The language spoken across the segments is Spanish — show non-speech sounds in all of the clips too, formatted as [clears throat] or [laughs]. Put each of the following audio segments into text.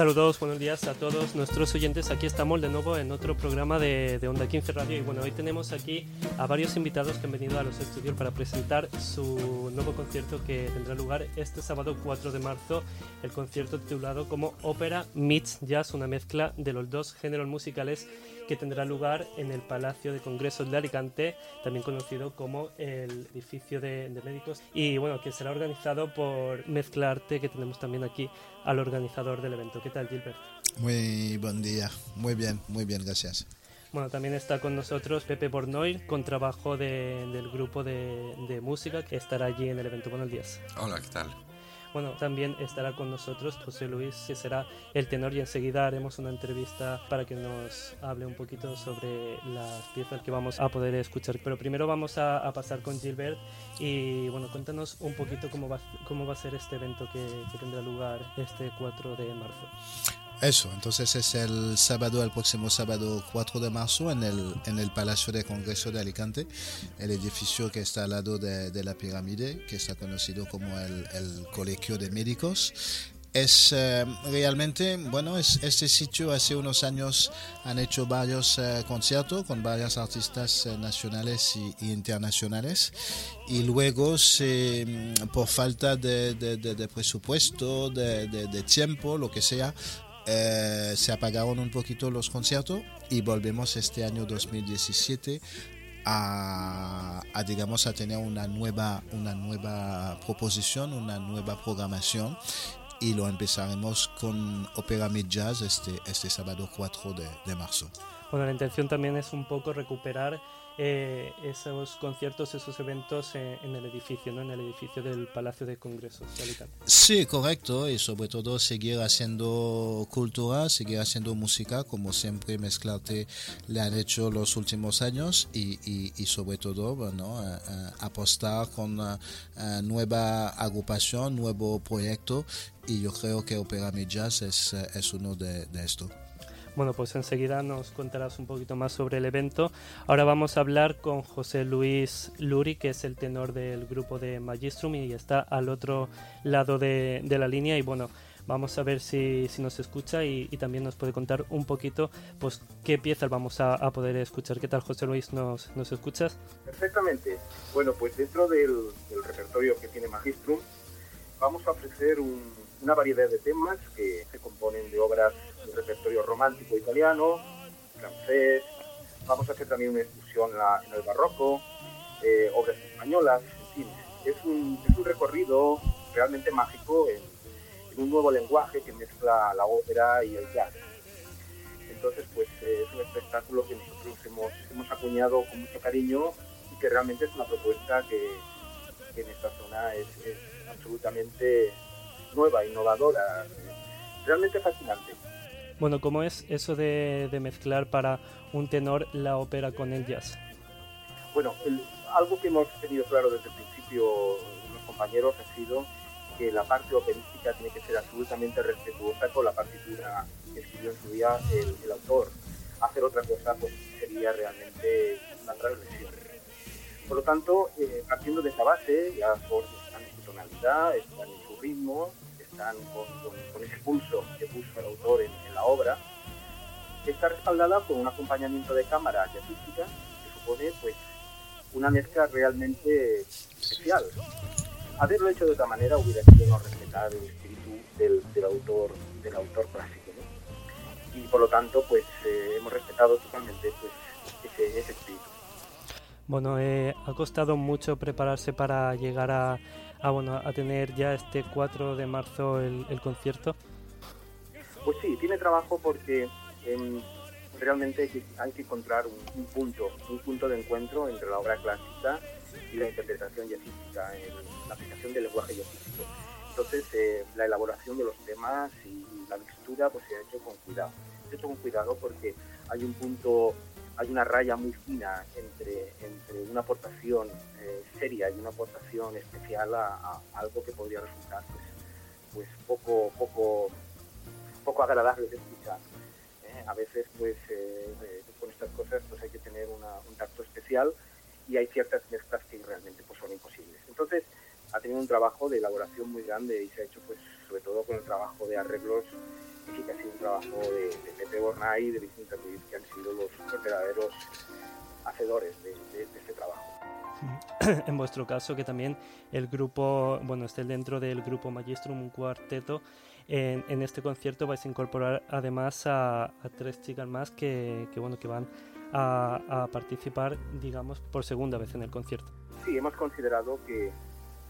Saludos, buenos días a todos nuestros oyentes. Aquí estamos de nuevo en otro programa de, de, Onda 15 Radio. Y bueno, hoy tenemos aquí a varios invitados que han venido a los estudios para presentar su nuevo concierto que tendrá lugar este sábado 4 de marzo. El concierto titulado como Ópera Meets Jazz, una mezcla de los dos géneros musicales que tendrá lugar en el Palacio de Congresos de Alicante, también conocido como el edificio de, de, médicos, y bueno, que será organizado por Mezclarte, que tenemos también aquí al organizador del evento. ¿Qué tal, Gilbert? Muy buen día, muy bien, muy bien, gracias. Bueno, también está con nosotros Pepe Bornoy, con trabajo de, del grupo de, de, música, que estará allí en el evento. Buenos días. Hola, ¿qué tal? Bueno, también estará con nosotros José Luis, que será el tenor, y enseguida haremos una entrevista para que nos hable un poquito sobre las piezas que vamos a poder escuchar. Pero primero vamos a, pasar con Gilbert y bueno, cuéntanos un poquito cómo va, cómo va a ser este evento que, que tendrá lugar este 4 de marzo. Eso, entonces es el sábado, el próximo sábado 4 de marzo en el, en el Palacio de Congreso de Alicante, el edificio que está al lado de, de la pirámide, que está conocido como el, Colegio de Médicos. Es eh, realmente, bueno, es, este sitio hace unos años han hecho varios eh, conciertos con varios artistas eh, nacionales y, internacionales y luego se, por falta de, de presupuesto, de tiempo, lo que sea, eh, se apagaron un poquito los conciertos y volvemos este año 2017 a, digamos a tener una nueva una nueva proposición una nueva programación y lo empezaremos con Opera Mid Jazz este, este sábado 4 de, de marzo. Bueno, la intención también es un poco recuperar eh, esos conciertos, esos eventos en, en, el edificio, ¿no? en el edificio del Palacio de Congresos de Alicante. Sí, correcto, y sobre todo seguir haciendo cultura, seguir haciendo música, como siempre Mezclarte le han hecho los últimos años, y, y, y sobre todo bueno, a, a apostar con a, nueva agrupación, nuevo proyecto, y yo creo que Opera Jazz es, es uno de, de estos. Bueno, pues enseguida nos contarás un poquito más sobre el evento. Ahora vamos a hablar con José Luis Luri, que es el tenor del grupo de Magistrum y está al otro lado de, de la línea. Y bueno, vamos a ver si, si nos escucha y, también nos puede contar un poquito pues qué piezas vamos a, a poder escuchar. ¿Qué tal, José Luis? ¿Nos, nos escuchas? Perfectamente. Bueno, pues dentro del, repertorio que tiene Magistrum, vamos a ofrecer un, una variedad de temas que se componen de obras del repertorio romántico italiano, francés, vamos a hacer también una excursión en el barroco, eh, obras españolas, en fin, es un, es un recorrido realmente mágico en, en, un nuevo lenguaje que mezcla la ópera y el jazz. Entonces, pues eh, es un espectáculo que nosotros hemos, hemos acuñado con mucho cariño y que realmente es una propuesta que, en esta zona es absolutamente nueva, innovadora, realmente fascinante. Bueno, ¿cómo es eso de, de, mezclar para un tenor la ópera con el jazz? Bueno, el, algo que hemos tenido claro desde el principio los compañeros ha sido que la parte operística tiene que ser absolutamente respetuosa con la partitura que escribió en su día el, el autor. Hacer otra cosa pues sería realmente una transgresión. Por lo tanto, eh, partiendo de esa base, ya por están en su tonalidad, están en su ritmo, están con, con, con, ese pulso que puso el autor en, en, la obra, está respaldada por un acompañamiento de cámara jazzística que supone pues una mezcla realmente especial. Haberlo hecho de otra manera hubiera sido no respetar el espíritu del, del autor del autor clásico. ¿no? Y por lo tanto, pues eh, hemos respetado totalmente pues, ese, ese espíritu. Bueno, eh, ha costado mucho prepararse para llegar a, a, bueno, a tener ya este 4 de marzo el, concierto. Pues sí, tiene trabajo porque eh, realmente hay que, encontrar un, punto, un punto de encuentro entre la obra clásica y la interpretación jazzística, la aplicación del lenguaje jazzístico. Entonces, eh, la elaboración de los temas y la mixtura pues se ha hecho con cuidado. Se ha hecho con cuidado porque hay un punto, hay una raya muy fina entre, entre una aportación eh, seria y una aportación especial a, algo que podría resultar pues, pues poco, poco, poco agradable de escuchar. ¿eh? A veces pues con estas cosas pues hay que tener un tacto especial y hay ciertas mezclas que realmente pues son imposibles. Entonces, ha tenido un trabajo de elaboración muy grande y se ha hecho pues sobre todo con el trabajo de arreglos y sí que ha sido un trabajo de, Pepe Bornay y de Vicente Ruiz que han sido los, verdaderos hacedores de, este trabajo. [clears throat] En vuestro caso, que también el grupo, bueno, esté dentro del grupo Magistrum, un cuarteto, en, este concierto vais a incorporar además a, tres chicas más que, que, bueno, que van a, participar, digamos, por segunda vez en el concierto. Sí, hemos considerado que,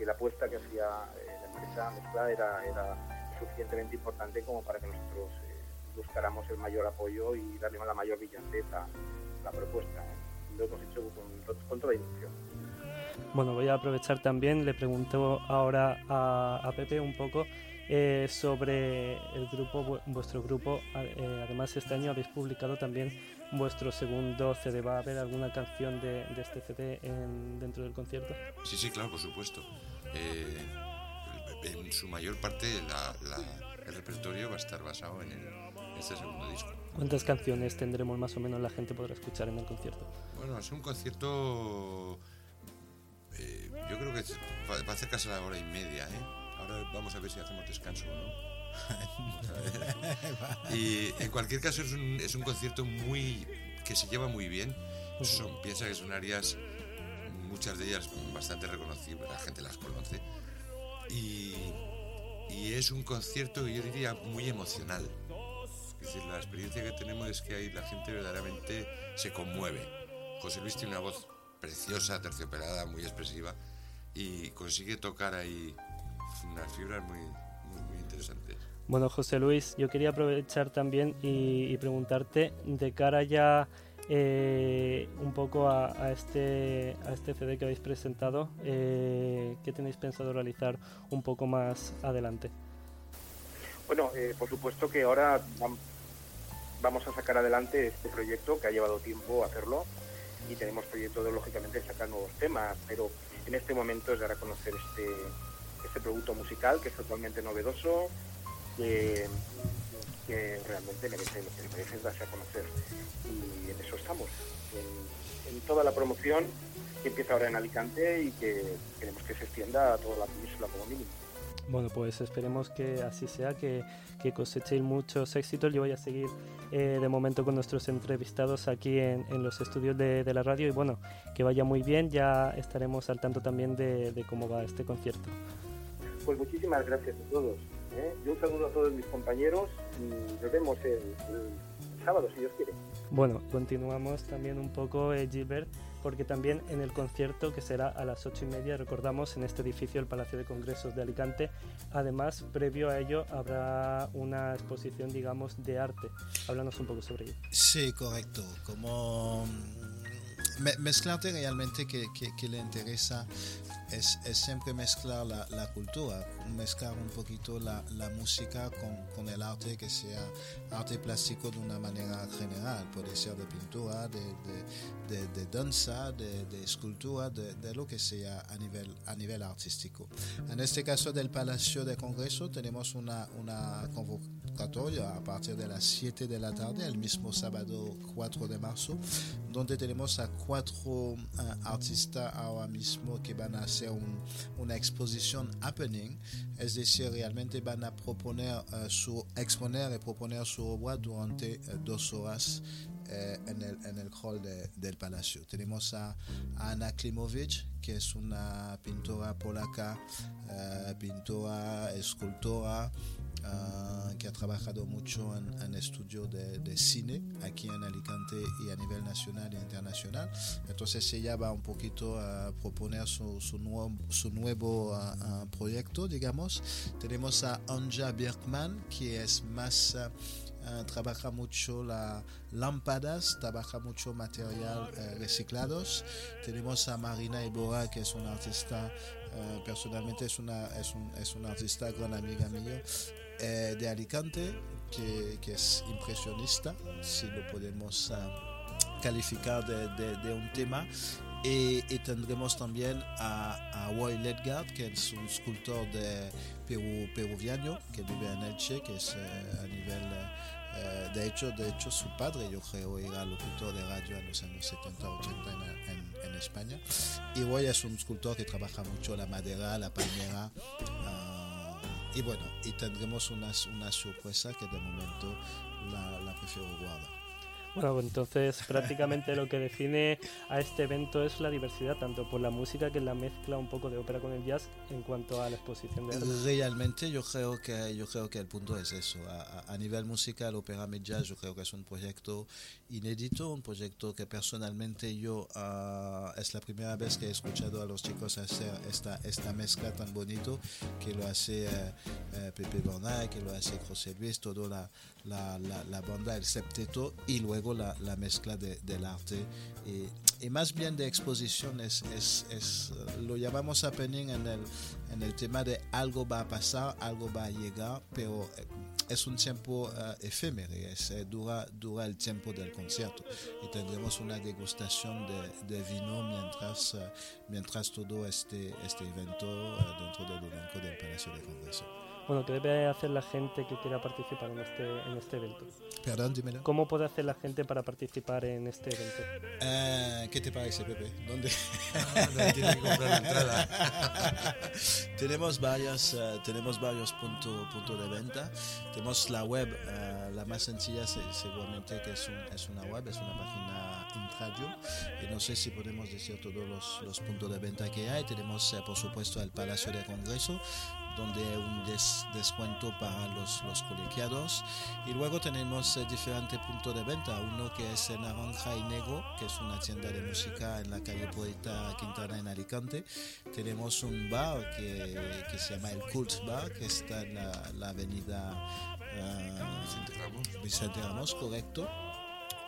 la apuesta que hacía eh, la empresa Mezcla era, era suficientemente importante como para que nosotros eh, buscáramos el mayor apoyo y darle la mayor brillantez a la propuesta. ¿eh? Lo hemos hecho con, con toda ilusión. Bueno, voy a aprovechar también, le pregunto ahora a Pepe un poco eh, sobre el grupo, vuestro grupo. Eh, además, este año habéis publicado también vuestro segundo CD. ¿Va a haber alguna canción de, este CD dentro del concierto? Sí, sí, claro, por supuesto. Eh, en su mayor parte el repertorio va a estar basado en, este segundo disco. ¿Cuántas canciones tendremos más o menos la gente podrá escuchar en el concierto? Bueno, es un concierto... yo creo que va a acercarse a la hora y media, ¿eh? Ahora vamos a ver si hacemos descanso o no. [laughs] y en cualquier caso es un, es un, concierto muy que se lleva muy bien. Son, piensa que son áreas, muchas de ellas bastante reconocibles, la gente las conoce. Y, y es un concierto que yo diría muy emocional. Es decir, la experiencia que tenemos es que ahí la gente verdaderamente se conmueve. José Luis tiene una voz preciosa, terciopelada, muy expresiva y consigue tocar ahí unas fibras muy, muy, interesantes. Bueno, José Luis, yo quería aprovechar también y, preguntarte de cara ya eh, un poco a, este, a este CD que habéis presentado, eh, ¿qué tenéis pensado realizar un poco más adelante? Bueno, eh, por supuesto que ahora vamos a sacar adelante este proyecto que ha llevado tiempo hacerlo y tenemos proyectos de lógicamente sacar nuevos temas, pero en este momento es dar a conocer este, este producto musical que es totalmente novedoso, que, realmente merece, merece darse a conocer. Y en eso estamos, en, toda la promoción que empieza ahora en Alicante y que queremos que se extienda a toda la península como mínimo. Bueno, pues esperemos que así sea, que, que cosechéis muchos éxitos. Yo voy a seguir eh, de momento con nuestros entrevistados aquí en, en los estudios de, la radio y bueno, que vaya muy bien. Ya estaremos al tanto también de cómo va este concierto. Pues muchísimas gracias a todos. ¿eh? Yo un saludo a todos mis compañeros y nos vemos el, sábado, si Dios quiere. Bueno, continuamos también un poco, eh, Gilbert, porque también en el concierto que será a las ocho y media, recordamos, en este edificio, el Palacio de Congresos de Alicante. Además, previo a ello, habrá una exposición, digamos, de arte. Háblanos un poco sobre ello. Sí, correcto. Como mezclarte realmente que, le interesa es, es siempre mezclar la, cultura, mezclar un poquito la, música con, el arte que sea arte plástico de una manera general, puede ser de pintura, de, danza, de, escultura, de, lo que sea a nivel, a nivel artístico. En este caso del Palacio de Congreso tenemos una, una convocatoria a partir de las 7 de la tarde, el mismo sábado 4 de marzo, donde tenemos a cuatro uh, artistas ahora mismo a hacer exposición happening, es decir, realmente van a proponer uh, su, exponer y proponer su obra durante uh, dos horas uh, en, el, en el hall a, Klimovic, que es una pintora polaca, pintora, escultora, uh, que ha trabajado mucho en, en estudio de, cine aquí en Alicante y a nivel nacional e internacional. Entonces ella va un poquito a proponer su, nuevo, uh, proyecto, digamos. Tenemos a Anja Birkman, que es más eh, trabaja mucho las lámparas, trabaja mucho material eh, reciclados. Tenemos a Marina Iboa, que es una artista, eh, personalmente es una, es, un, artista gran amiga mía de Alicante, que, que, es impresionista, si lo podemos calificar de, de, un tema y, tendremos también a, a Roy Ledgard, que es un escultor de Perú, peruviano que vive en Elche, que es eh, a nivel... Eh, de, hecho, de hecho, su padre, yo creo, era locutor de radio en los años 70-80 en, en, España. Y Roy es un escultor que trabaja mucho la madera, la palmera. Ah, y bueno, y tendremos una, una sorpresa que de momento la, la prefiero guardar. Bueno, entonces prácticamente lo que define a este evento es la diversidad, tanto por la música que la mezcla un poco de ópera con el jazz en cuanto a la exposición de Realmente yo creo que yo creo que el punto es eso. A, nivel musical, ópera jazz, yo creo que es un proyecto inédito, un proyecto que personalmente yo uh, es la primera vez que he escuchado a los chicos hacer esta esta mezcla tan bonito que lo hace uh, uh, Pepe Bernay, que lo hace José Luis, toda la, la, la, banda, el septeto y luego la, la mezcla de, del arte y, y, más bien de exposición es, es, lo llamamos happening en el, en el tema de algo va a pasar, algo va a llegar, pero eh, es un tiempo uh, efímero, es, eh, dura, dura el tiempo del concierto y tendremos una degustación de, de vino mientras, mientras todo este, este evento dentro del elenco del Palacio de Congreso. Bueno, ¿qué debe hacer la gente que quiera participar en este, en este evento? Perdón, dímelo. ¿Cómo puede hacer la gente para participar en este evento? Eh, ¿Qué te parece, Pepe? ¿Dónde? Ah, tiene que comprar la entrada. [laughs] tenemos varios, uh, tenemos varios puntos punto de venta. Tenemos la web, uh, la más sencilla seguramente que es, un, es una web, es una página intradio. Y no sé si podemos decir todos los, los puntos de venta que hay. Tenemos, uh, por supuesto, el Palacio de Congreso, donde hay un des, descuento para los, los colegiados. Y luego tenemos eh, diferentes puntos de venta. Uno que es en Naranja y Negro, que es una tienda de música en la calle Poeta Quintana en Alicante. Tenemos un bar que, que se llama el Cult Bar, que está en la, la avenida uh, Vicente Ramos. Vicente Ramos, correcto.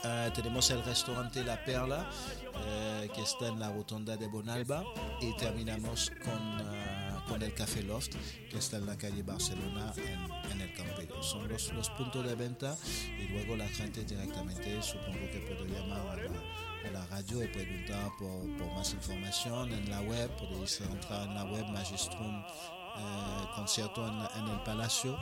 Uh, tenemos el restaurante La Perla, uh, que está en la rotonda de Bonalba, y terminamos con, uh, con el Café Loft, que está en la calle Barcelona, en, en el Campello. Son los, los, puntos de venta y luego la gente directamente, supongo que puede llamar a la, la radio y preguntar por, por, más información en la web, podéis entrar en la web Magistrum Concierto en, en el Palacio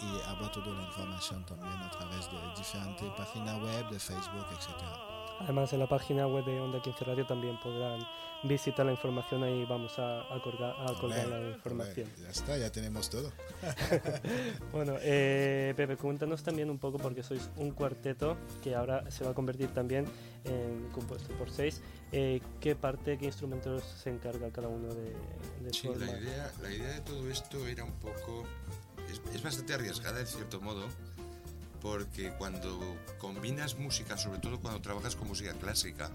y habrá toda la información también a través de diferentes páginas web, de Facebook, etc. Además, en la página web de Onda 15 Radio también podrán visitar la información, ahí vamos a, a colgar, a colgar la información. Olé, ya está, ya tenemos todo. [laughs] bueno, eh, Pepe, cuéntanos también un poco, porque sois un cuarteto que ahora se va a convertir también en compuesto por seis. Eh, ¿Qué parte, qué instrumentos se encarga cada uno de, de sí, la idea, la idea de todo esto era un poco es, es, bastante arriesgada en cierto modo, porque cuando combinas música, sobre todo cuando trabajas con música clásica,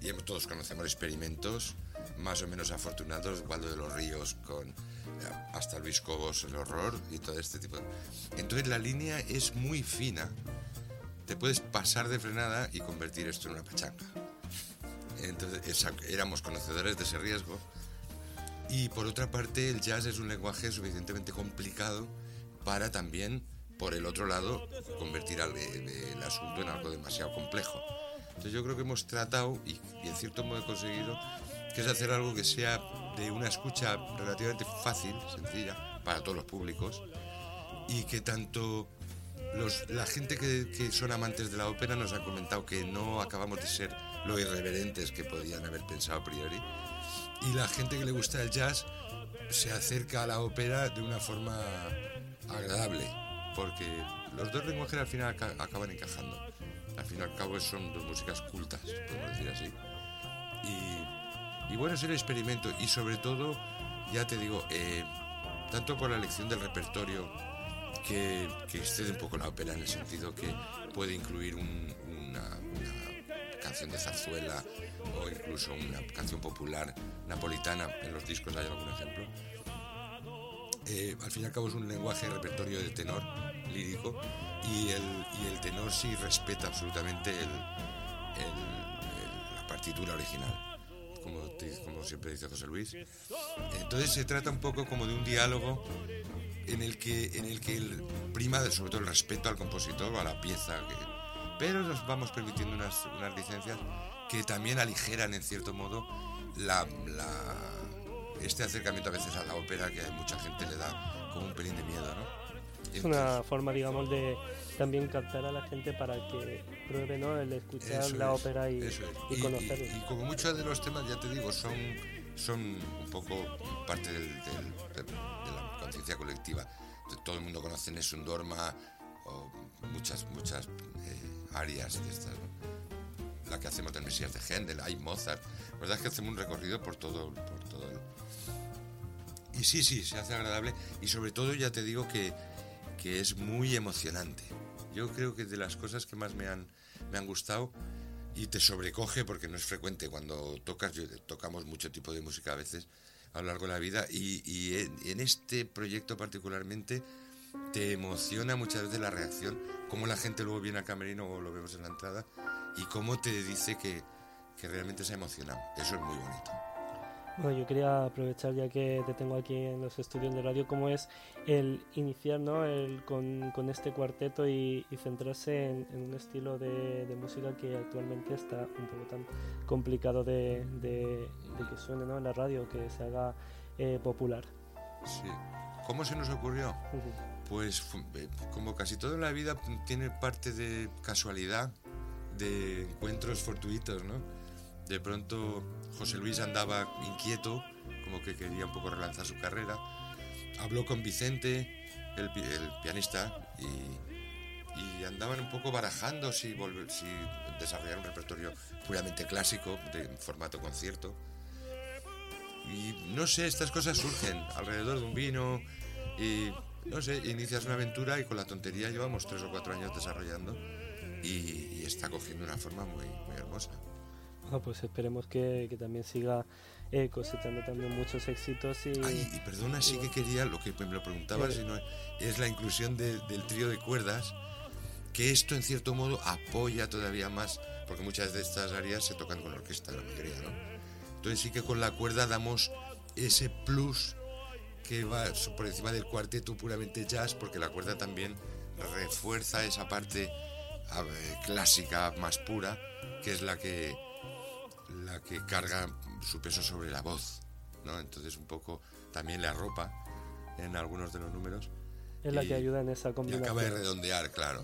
y todos conocemos experimentos más o menos afortunados, Waldo de los Ríos con hasta Luis Cobos, el horror y todo este tipo. De... Entonces la línea es muy fina. Te puedes pasar de frenada y convertir esto en una pachanga. Entonces éramos conocedores de ese riesgo y por otra parte, el jazz es un lenguaje suficientemente complicado para también, por el otro lado, convertir el, asunto en algo demasiado complejo. Entonces yo creo que hemos tratado, y, en cierto modo he conseguido, que es hacer algo que sea de una escucha relativamente fácil, sencilla, para todos los públicos, y que tanto los, la gente que, que, son amantes de la ópera nos ha comentado que no acabamos de ser lo irreverentes que podían haber pensado a priori, y la gente que le gusta el jazz se acerca a la ópera de una forma agradable, porque los dos lenguajes al final acaban encajando. Al fin y al cabo son dos músicas cultas, podemos decir así. Y, y bueno, es el experimento y sobre todo, ya te digo, eh, tanto por la elección del repertorio, que, que, excede un poco la ópera en el sentido que puede incluir un, una, una canción de zarzuela, o incluso una canción popular napolitana, en los discos hay algún ejemplo. Eh, al fin y al cabo es un lenguaje repertorio de tenor lírico y el, y el tenor sí respeta absolutamente el, la partitura original, como, como siempre dice José Luis. Entonces se trata un poco como de un diálogo en el que, en el que prima sobre todo el respeto al compositor o a la pieza, pero nos vamos permitiendo unas, unas licencias que también aligeran en cierto modo la, este acercamiento a veces a la ópera que a mucha gente le da como un pelín de miedo, ¿no? Es una forma, digamos, de también captar a la gente para que pruebe ¿no? el escuchar la ópera y, y, conocerla. Y, como muchos de los temas, ya te digo, son, son un poco parte del, de, la conciencia colectiva. Todo el mundo conoce Nessun Dorma o muchas, muchas eh, áreas de estas. La que hacemos del Mesías de Händel, hay Mozart. La verdad es que hacemos un recorrido por todo, por todo el... Y sí, sí, se hace agradable. Y sobre todo, ya te digo que que es muy emocionante. Yo creo que de las cosas que más me han, me han gustado y te sobrecoge porque no es frecuente cuando tocas, yo, tocamos mucho tipo de música a veces a lo largo de la vida y, en, este proyecto particularmente te emociona muchas veces la reacción, cómo la gente luego viene al camerino o lo vemos en la entrada y cómo te dice que, que realmente se ha emocionado. Eso es muy bonito. Bueno, yo quería aprovechar ya que te tengo aquí en los estudios de radio, cómo es el iniciar ¿no? el, con, con este cuarteto y, centrarse en, un estilo de, de, música que actualmente está un poco tan complicado de, de, que suene ¿no? en la radio, que se haga eh, popular. Sí. ¿Cómo se nos ocurrió? Pues eh, como casi toda la vida tiene parte de casualidad, de encuentros fortuitos, ¿no? De pronto José Luis andaba inquieto, como que quería un poco relanzar su carrera. Habló con Vicente, el, pianista, y, andaban un poco barajando si, desarrollar un repertorio puramente clásico, de formato concierto. Y no sé, estas cosas surgen alrededor de un vino y, no sé, inicias una aventura y con la tontería llevamos tres o cuatro años desarrollando y, y está cogiendo una forma muy, muy hermosa pues esperemos que, que también siga eh, cosechando también muchos éxitos. Y, Ay, y perdona, sí que quería, lo que me lo preguntaba, es la inclusión del trío de cuerdas, que esto en cierto modo apoya todavía más, porque muchas de estas áreas se tocan con orquesta, la mayoría, ¿no? Entonces sí que con la cuerda damos ese plus que va por encima del cuarteto puramente jazz, porque la cuerda también refuerza esa parte clásica más pura, que es la que la que carga su peso sobre la voz, ¿no? Entonces un poco también le arropa en algunos de los números. Es la que ayuda en esa combinación. Y acaba de redondear, claro.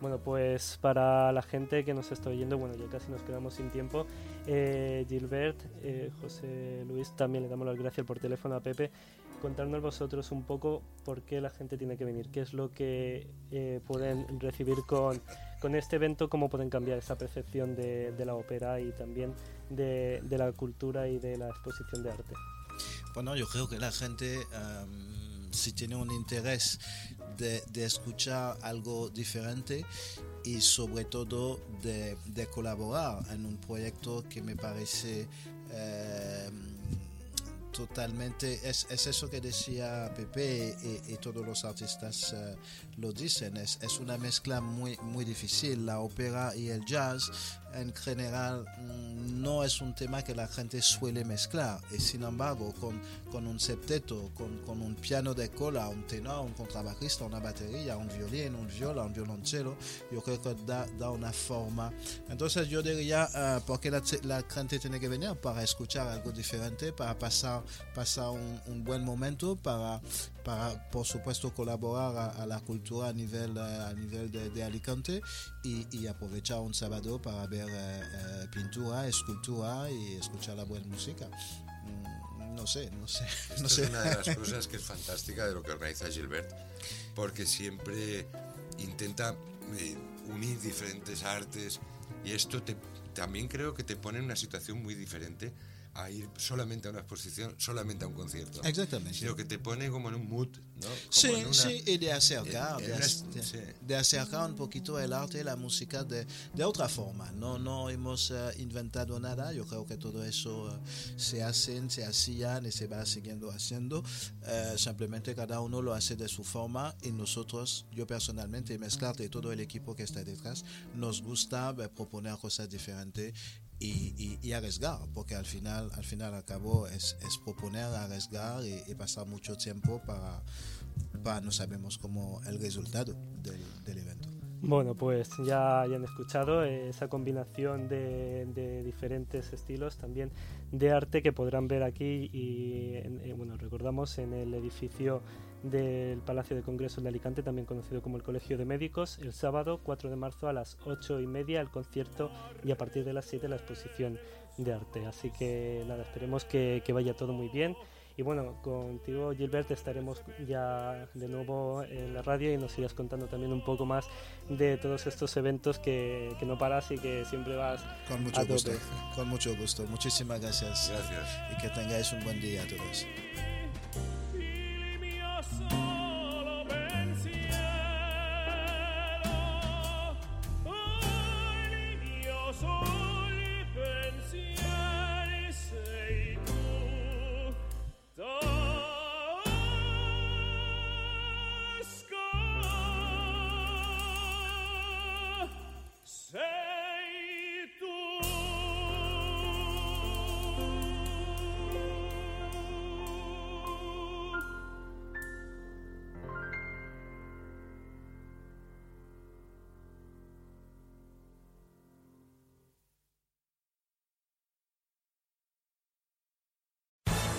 Bueno, pues para la gente que nos está oyendo, bueno, ya casi nos quedamos sin tiempo. Eh, Gilbert, eh, José Luis, también le damos las gracias por teléfono a Pepe. Contarnos vosotros un poco por qué la gente tiene que venir, qué es lo que eh, pueden recibir con con este evento cómo pueden cambiar esa percepción de, la ópera y también de, la cultura y de la exposición de arte. Bueno, yo creo que la gente, si tiene un interés de, escuchar algo diferente y sobre todo de, colaborar en un proyecto que me parece totalmente, es, eso que decía Pepe y, todos los artistas eh, lo dicen, es, es, una mezcla muy, muy difícil, la ópera y el jazz en general mm, no es un tema que la gente suele mezclar y sin embargo con, con un septeto, con, con, un piano de cola, un tenor, un contrabajista, una batería, un violín, un viola, un violonchelo, yo creo que da, da una forma. Entonces yo diría, uh, porque la, la, gente tiene que venir para escuchar algo diferente, para pasar, pasar un, un buen momento, para, para por supuesto colaborar a, la cultura a nivel, a nivel de, de Alicante y, y aprovechar un sábado para ver eh, eh, pintura, escultura y escuchar la buena música. Mm, no sé, no sé. [laughs] no sé. es una de las [laughs] cosas que es fantástica de lo que organiza Gilbert, porque siempre intenta eh, unir diferentes artes y esto te, también creo que te pone en una situación muy diferente a ir solamente a una exposición, solamente a un concierto. Exactamente. Sino que te pone como en un mood, ¿no? Como Sí, en una- sí, y de acercar, en de, una- ac- de- sí. de acercar un poquito el arte y la música de, de otra forma. No, no hemos eh, inventado nada, yo creo que todo eso eh, se hacen, se hacían y se va siguiendo haciendo. Eh, simplemente cada uno lo hace de su forma y nosotros, yo personalmente, Mezclarte y todo el equipo que está detrás, nos gusta proponer cosas diferentes y, y- y arriesgar, porque al final, al final, al cabo, es, es proponer, arriesgar y, y pasar mucho tiempo para, para no sabemos cómo el resultado del, del evento. Bueno, pues ya, ya han escuchado esa combinación de, de diferentes estilos también de arte que podrán ver aquí y eh, bueno, recordamos en el edificio del Palacio de Congresos de Alicante, también conocido como el Colegio de Médicos, el sábado 4 de marzo a las 8 y media el concierto y a partir de las 7 la exposición de arte. Así que nada, esperemos que, que vaya todo muy bien. Y bueno, contigo Gilbert estaremos ya de nuevo en la radio y nos irás contando también un poco más de todos estos eventos que, que no paras y que siempre vas Con a mucho gusto, tope. con mucho gusto. Muchísimas gracias. Gracias. Y que tengáis un buen día a todos.